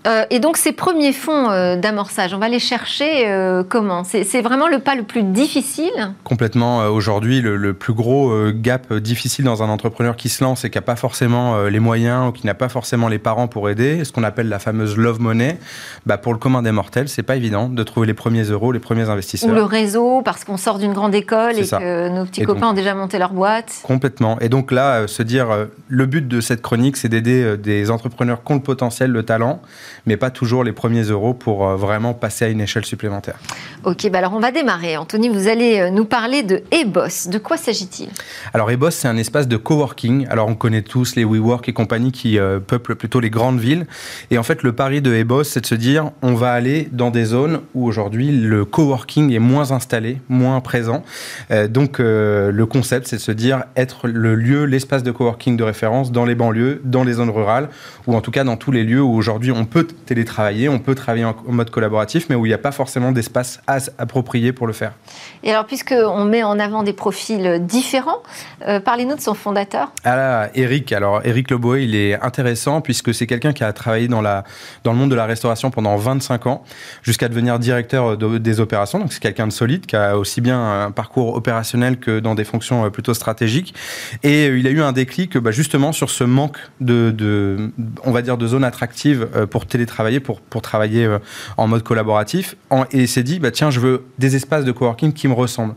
Euh, et donc ces premiers fonds euh, d'amorçage, on va les chercher euh, comment? C'est vraiment le pas le plus difficile? Complètement. Aujourd'hui, le, plus gros gap difficile dans un entrepreneur qui se lance et qui n'a pas forcément les moyens ou qui n'a pas forcément les parents pour aider, ce qu'on appelle la fameuse love money, bah pour le commun des mortels, c'est pas évident de trouver les premiers euros, les premiers investisseurs. Ou le réseau, parce qu'on sort d'une grande école et que nos petits copains ont déjà monté leur boîte. Complètement. Et donc là, se dire, le but de cette chronique, c'est d'aider des entrepreneurs qui ont le potentiel, le talent, mais pas toujours les premiers euros pour euh, vraiment passer à une échelle supplémentaire. Ok, bah alors on va démarrer. Anthony, vous allez euh, nous parler de Eboss. De quoi s'agit-il? Alors Eboss, c'est un espace de coworking. Alors on connaît tous les WeWork et compagnie qui euh, peuplent plutôt les grandes villes. Et en fait, le pari de Eboss, c'est de se dire, on va aller dans des zones où aujourd'hui le coworking est moins installé, moins présent. donc le concept, c'est de se dire être le lieu, l'espace de coworking de référence dans les banlieues, dans les zones rurales, ou en tout cas dans tous les lieux où aujourd'hui on peut télétravailler, on peut travailler en, mode collaboratif, mais où il n'y a pas forcément d'espace approprié pour le faire. Et alors, puisqu'on met en avant des profils différents, euh, parlez-nous de son fondateur. Ah Eric. Alors, Eric Loboé, il est intéressant puisque c'est quelqu'un qui a travaillé dans, la, dans le monde de la restauration pendant 25 ans, jusqu'à devenir directeur des opérations. Donc, c'est quelqu'un de solide, qui a aussi bien un parcours opérationnel que dans des fonctions euh, plutôt stratégiques. Et euh, il a eu un déclic bah, justement sur ce manque de, de, on va dire, de zones attractives pour télétravailler travailler pour, pour travailler euh, en mode collaboratif. et s'est dit, bah, tiens, je veux des espaces de coworking qui me ressemblent.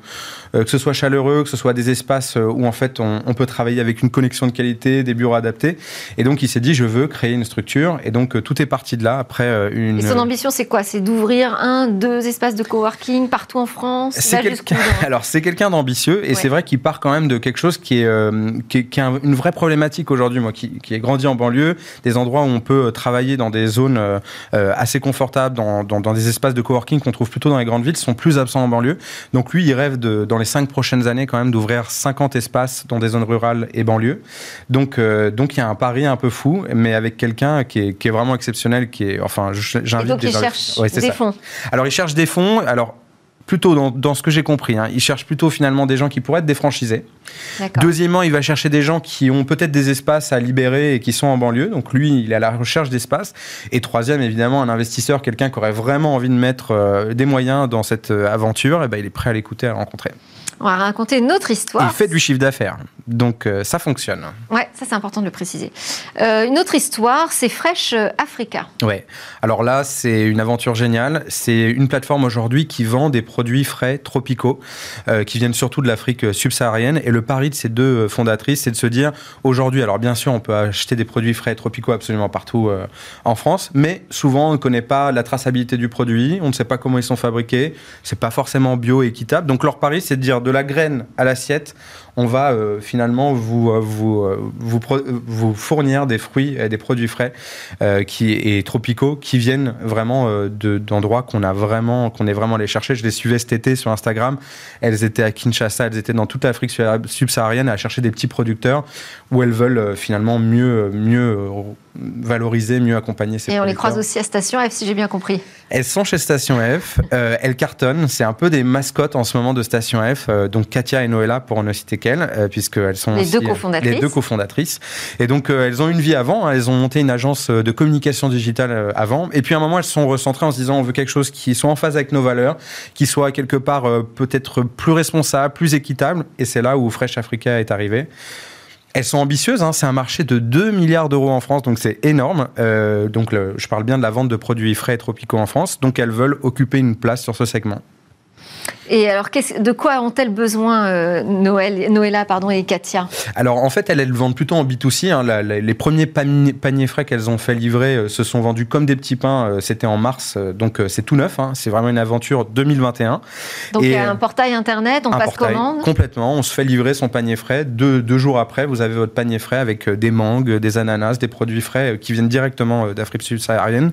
Euh, que ce soit chaleureux, que ce soit des espaces euh, où en fait on, peut travailler avec une connexion de qualité, des bureaux adaptés. Et donc il s'est dit, je veux créer une structure. Et donc tout est parti de là après une. Et son ambition, c'est quoi? C'est d'ouvrir un, deux espaces de coworking partout en France? C'est Alors c'est quelqu'un d'ambitieux et c'est vrai qu'il part quand même de quelque chose qui est, qui, est, une vraie problématique aujourd'hui, moi, qui, qui est grandi en banlieue, des endroits où on peut travailler dans des zones euh, euh, assez confortables dans, des espaces de coworking qu'on trouve plutôt dans les grandes villes, sont plus absents en banlieue. Donc lui, il rêve de, dans les cinq prochaines années quand même d'ouvrir 50 espaces dans des zones rurales et banlieues. Donc, euh, donc il y a un pari un peu fou, mais avec quelqu'un qui est, qui est, vraiment exceptionnel, qui est, enfin, j'invite des cherche des fonds. Alors il cherche des fonds. Alors plutôt dans, ce que j'ai compris. Hein. Il cherche plutôt finalement des gens qui pourraient être défranchisés. Deuxièmement, il va chercher des gens qui ont peut-être des espaces à libérer et qui sont en banlieue. Donc lui, il est à la recherche d'espace. Et troisième, évidemment, un investisseur, quelqu'un qui aurait vraiment envie de mettre euh, des moyens dans cette euh, aventure, et eh ben, il est prêt à l'écouter, à rencontrer. On va raconter une autre histoire. Il fait du chiffre d'affaires, donc euh, ça fonctionne. Ouais, ça c'est important de le préciser. Euh, une autre histoire, c'est Fresh Africa. Ouais. Alors là, c'est une aventure géniale. C'est une plateforme aujourd'hui qui vend des produits frais tropicaux, euh, qui viennent surtout de l'Afrique subsaharienne. Et le pari de ces deux fondatrices, c'est de se dire aujourd'hui, alors bien sûr, on peut acheter des produits frais tropicaux absolument partout en France, mais souvent on ne connaît pas la traçabilité du produit, on ne sait pas comment ils sont fabriqués, c'est pas forcément bio et équitable. Donc leur pari, c'est de dire de la graine à l'assiette, on va finalement vous, vous, vous, vous, fournir des fruits et des produits frais qui, et tropicaux qui viennent vraiment d'endroits qu'on a vraiment, qu'on est vraiment allé chercher. Je les suivais cet été sur Instagram. Elles étaient à Kinshasa, elles étaient dans toute l'Afrique subsaharienne à chercher des petits producteurs où elles veulent finalement mieux, mieux valoriser, mieux accompagner ces Et on les croise aussi à Station F, si j'ai bien compris. Elles sont chez Station F, euh, elles cartonnent, c'est un peu des mascottes en ce moment de Station F, euh, donc Katia et Noëlla pour ne citer qu'elles, euh, puisqu'elles sont les, deux cofondatrices. les deux cofondatrices. Et donc elles ont une vie avant, hein. elles ont monté une agence de communication digitale avant, et puis à un moment elles se sont recentrées en se disant on veut quelque chose qui soit en phase avec nos valeurs, qui soit quelque part peut-être plus responsable, plus équitable, et c'est là où Fresh Africa est arrivé. Elles sont ambitieuses, hein. c'est un marché de 2 milliards d'euros en France, donc c'est énorme. Euh, donc je parle bien de la vente de produits frais et tropicaux en France, donc elles veulent occuper une place sur ce segment. Et alors, de quoi ont-elles besoin, euh, Noël, Noëlla pardon, et Katia? Alors, en fait, elles, elles vendent plutôt en B2C. Hein. les premiers paniers, frais qu'elles ont fait livrer euh, se sont vendus comme des petits pains. Euh, c'était en mars, donc c'est tout neuf. Hein. C'est vraiment une aventure 2021. Donc, il y a un portail internet, on passe commande? Complètement. On se fait livrer son panier frais. Deux, deux, jours après, vous avez votre panier frais avec des mangues, des ananas, des produits frais qui viennent directement d'Afrique subsaharienne.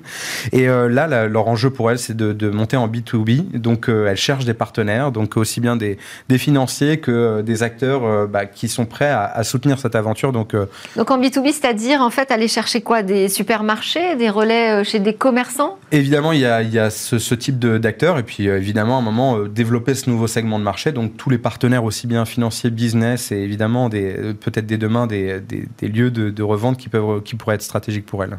Et là, leur enjeu pour elles, c'est de, de, monter en B2B. Donc, elles cherchent des partenaires donc aussi bien des, financiers que euh, des acteurs euh, bah, qui sont prêts à, soutenir cette aventure. Donc, euh, donc en B2B, c'est-à-dire en fait aller chercher quoi? Des supermarchés, des relais chez des commerçants? Évidemment, il y a, ce, type d'acteurs et puis évidemment à un moment développer ce nouveau segment de marché. Donc tous les partenaires aussi bien financiers, business et évidemment peut-être des demain des, lieux de, revente qui, peuvent, qui pourraient être stratégiques pour elles.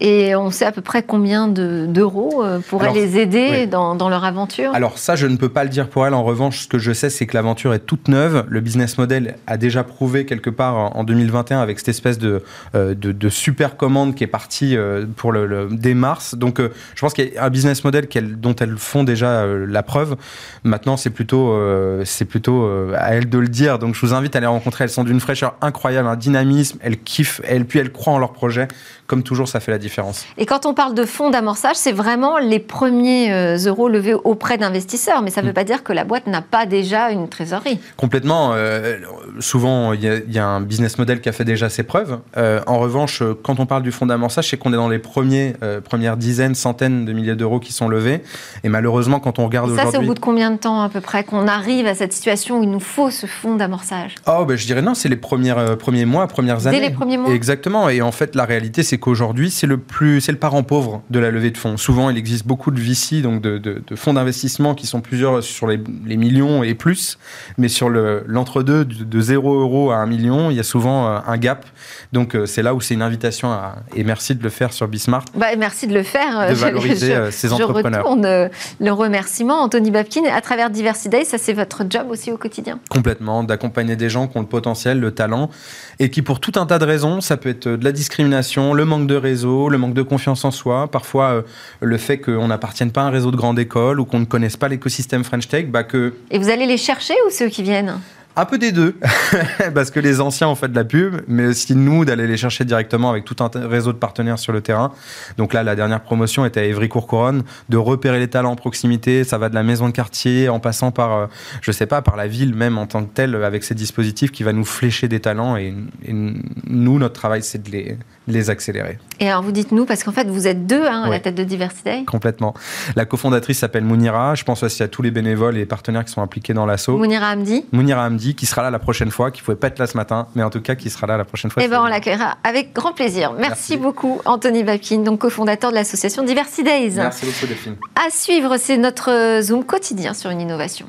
Et on sait à peu près combien d'euros euh, pourraient les aider dans, leur aventure Alors ça, je ne peux pas le dire pour elle. En revanche, ce que je sais, c'est que l'aventure est toute neuve. Le business model a déjà prouvé quelque part en 2021 avec cette espèce de, euh, de, super commande qui est partie euh, pour le, dès mars. Donc je pense qu'il y a un business model dont elles font déjà la preuve. Maintenant, c'est plutôt, c'est plutôt à elles de le dire. Donc je vous invite à les rencontrer. Elles sont d'une fraîcheur incroyable, un dynamisme. Elles kiffent, elles, puis elles croient en leur projet. Comme toujours, ça fait la différence. Et quand on parle de fonds d'amorçage, c'est vraiment les premiers euh, euros levés auprès d'investisseurs, mais ça ne veut mm. pas dire que la boîte n'a pas déjà une trésorerie. Complètement. Euh, souvent, il y, a un business model qui a fait déjà ses preuves. Euh, en revanche, quand on parle du fonds d'amorçage, c'est qu'on est dans les premiers, premières dizaines, centaines de milliers d'euros qui sont levés. Et malheureusement, quand on regarde aujourd'hui... Ça, c'est au bout de combien de temps à peu près qu'on arrive à cette situation où il nous faut ce fonds d'amorçage? Oh, ben, je dirais non, c'est les premières, premiers mois, premières années. Dès les premiers mois? Exactement. Et en fait, la réalité, c'est qu'aujourd'hui, c'est le plus, c'est le parent pauvre de la levée de fonds. Souvent, il existe beaucoup de VC, donc de, fonds d'investissement qui sont plusieurs sur les, millions et plus, mais sur l'entre-deux, de, 0 euros à 1 million, il y a souvent euh, un gap. Donc, euh, c'est là où c'est une invitation à, et merci de le faire sur Bismart. Bah, merci de le faire. De valoriser euh, ces entrepreneurs. Je retourne le remerciement, Anthony Babkin, à travers Diversity ça c'est votre job aussi au quotidien. Complètement, d'accompagner des gens qui ont le potentiel, le talent, et qui pour tout un tas de raisons, ça peut être de la discrimination, le manque de réseau, le manque de confiance en soi, parfois euh, le fait qu'on n'appartienne pas à un réseau de grande école ou qu'on ne connaisse pas l'écosystème French Tech, bah que... Et vous allez les chercher ou ceux qui viennent? Un peu des deux, parce que les anciens ont fait de la pub, mais aussi nous d'aller les chercher directement avec tout un réseau de partenaires sur le terrain. Donc là, la dernière promotion était à Évry-Courcouronne, de repérer les talents en proximité. Ça va de la maison de quartier en passant par, euh, je sais pas, par la ville même en tant que telle, avec ces dispositifs qui va nous flécher des talents. Et, nous, notre travail, c'est de les, les accélérer. Et alors vous dites nous, parce qu'en fait vous êtes deux hein, à la tête de Diversité. Complètement. La cofondatrice s'appelle Mounira. Je pense aussi à tous les bénévoles et partenaires qui sont impliqués dans l'assaut. Mounira Hamdi. Mounira Hamdi, qui sera là la prochaine fois, qui ne pouvait pas être là ce matin, mais en tout cas qui sera là la prochaine fois. Eh bien on l'accueillera avec grand plaisir. Merci, beaucoup Anthony Babkin, donc cofondateur de l'association Diversity Days. Merci beaucoup Delphine. À suivre, c'est notre Zoom quotidien sur une innovation.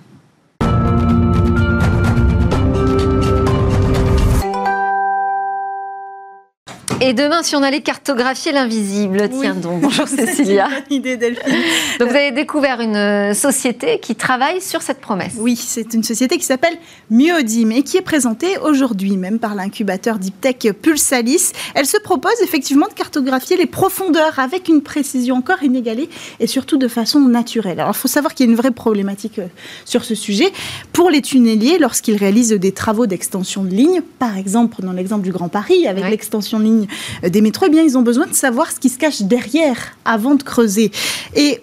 Et demain, si on allait cartographier l'invisible, tiens donc, bonjour Cécilia. Bonne idée Delphine. Donc vous avez découvert une euh, société qui travaille sur cette promesse. Oui, c'est une société qui s'appelle Myodim et qui est présentée aujourd'hui même par l'incubateur Deep Tech Pulsalis. Elle se propose effectivement de cartographier les profondeurs avec une précision encore inégalée et surtout de façon naturelle. Alors il faut savoir qu'il y a une vraie problématique euh, sur ce sujet. Pour les tunneliers, lorsqu'ils réalisent des travaux d'extension de ligne, par exemple, prenons l'exemple du Grand Paris avec l'extension de ligne lignes des métros, eh bien, ils ont besoin de savoir ce qui se cache derrière avant de creuser. Et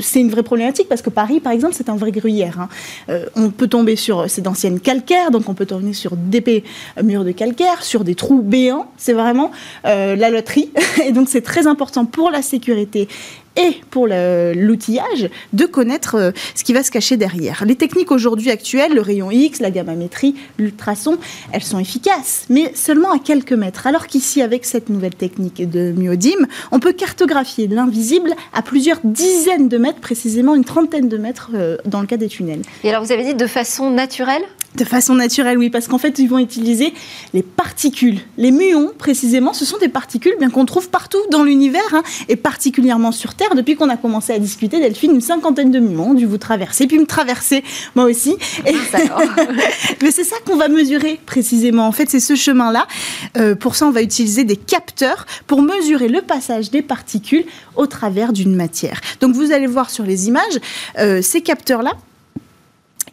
c'est une vraie problématique parce que Paris, par exemple, c'est un vrai gruyère. Hein. on peut tomber sur ces d'anciennes calcaires, donc on peut tomber sur d'épais murs de calcaire, sur des trous béants. C'est vraiment la loterie. Et donc, c'est très important pour la sécurité et pour l'outillage de connaître euh, ce qui va se cacher derrière. Les techniques aujourd'hui actuelles, le rayon X, la gammamétrie, l'ultrason, elles sont efficaces, mais seulement à quelques mètres. Alors qu'ici, avec cette nouvelle technique de myodim, on peut cartographier l'invisible à plusieurs dizaines de mètres, précisément une trentaine de mètres euh, dans le cas des tunnels. Et alors vous avez dit de façon naturelle? De façon naturelle, oui, parce qu'en fait, ils vont utiliser les particules. Les muons, précisément, ce sont des particules bien qu'on trouve partout dans l'univers, hein, et particulièrement sur Terre. Depuis qu'on a commencé à discuter, Delphine, une cinquantaine de muons ont dû vous traverser, puis me traverser, moi aussi. Ah, Mais c'est ça qu'on va mesurer précisément. En fait, c'est ce chemin-là. Euh, pour ça, on va utiliser des capteurs pour mesurer le passage des particules au travers d'une matière. Donc, vous allez voir sur les images, euh, ces capteurs-là,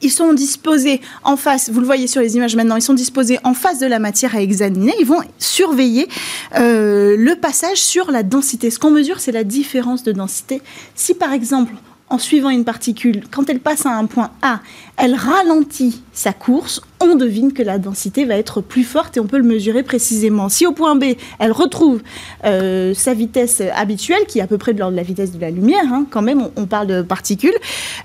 ils sont disposés en face, vous le voyez sur les images maintenant, ils sont disposés en face de la matière à examiner. Ils vont surveiller euh, le passage sur la densité. Ce qu'on mesure, c'est la différence de densité. Si par exemple, en suivant une particule, quand elle passe à un point A, elle ralentit sa course, on devine que la densité va être plus forte et on peut le mesurer précisément. Si au point B, elle retrouve euh, sa vitesse habituelle, qui est à peu près de l'ordre de la vitesse de la lumière, hein, quand même, on, parle de particules,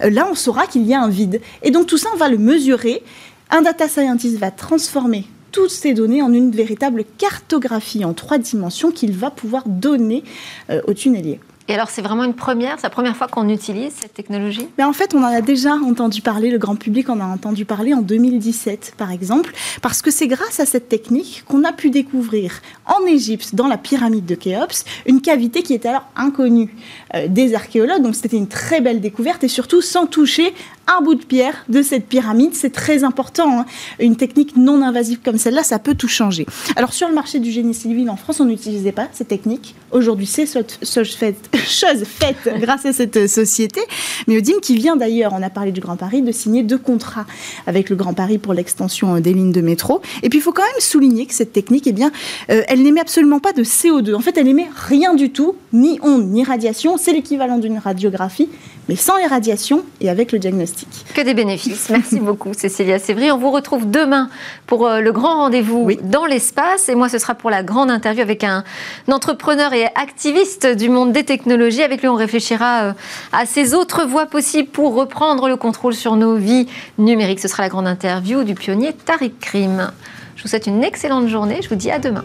euh, là on saura qu'il y a un vide. Et donc tout ça, on va le mesurer. Un data scientist va transformer toutes ces données en une véritable cartographie en trois dimensions qu'il va pouvoir donner euh, au tunnelier. Et alors, c'est vraiment une première, c'est la première fois qu'on utilise cette technologie? Mais En fait, on en a déjà entendu parler, le grand public en a entendu parler en 2017, par exemple, parce que c'est grâce à cette technique qu'on a pu découvrir en Égypte, dans la pyramide de Khéops, une cavité qui était alors inconnue euh, des archéologues. Donc, c'était une très belle découverte et surtout sans toucher un bout de pierre de cette pyramide. C'est très important. Hein. Une technique non invasive comme celle-là, ça peut tout changer. Alors, sur le marché du génie civil en France, on n'utilisait pas cette technique. Aujourd'hui, c'est chose faite, chose faite grâce à cette société. Mais Odin, qui vient d'ailleurs, on a parlé du Grand Paris, de signer deux contrats avec le Grand Paris pour l'extension euh, des lignes de métro. Et puis, il faut quand même souligner que cette technique, eh bien, euh, elle n'émet absolument pas de CO2. En fait, elle émet rien du tout, ni onde, ni radiation. C'est l'équivalent d'une radiographie, mais sans irradiation et avec le diagnostic. Que des bénéfices. Merci beaucoup, Cécilia Sévry. On vous retrouve demain pour euh, le grand rendez-vous dans l'espace. Et moi, ce sera pour la grande interview avec un, entrepreneur et activiste du monde des technologies. Avec lui, on réfléchira euh, à ces autres voies possibles pour reprendre le contrôle sur nos vies numériques. Ce sera la grande interview du pionnier Tariq Krim. Je vous souhaite une excellente journée. Je vous dis à demain.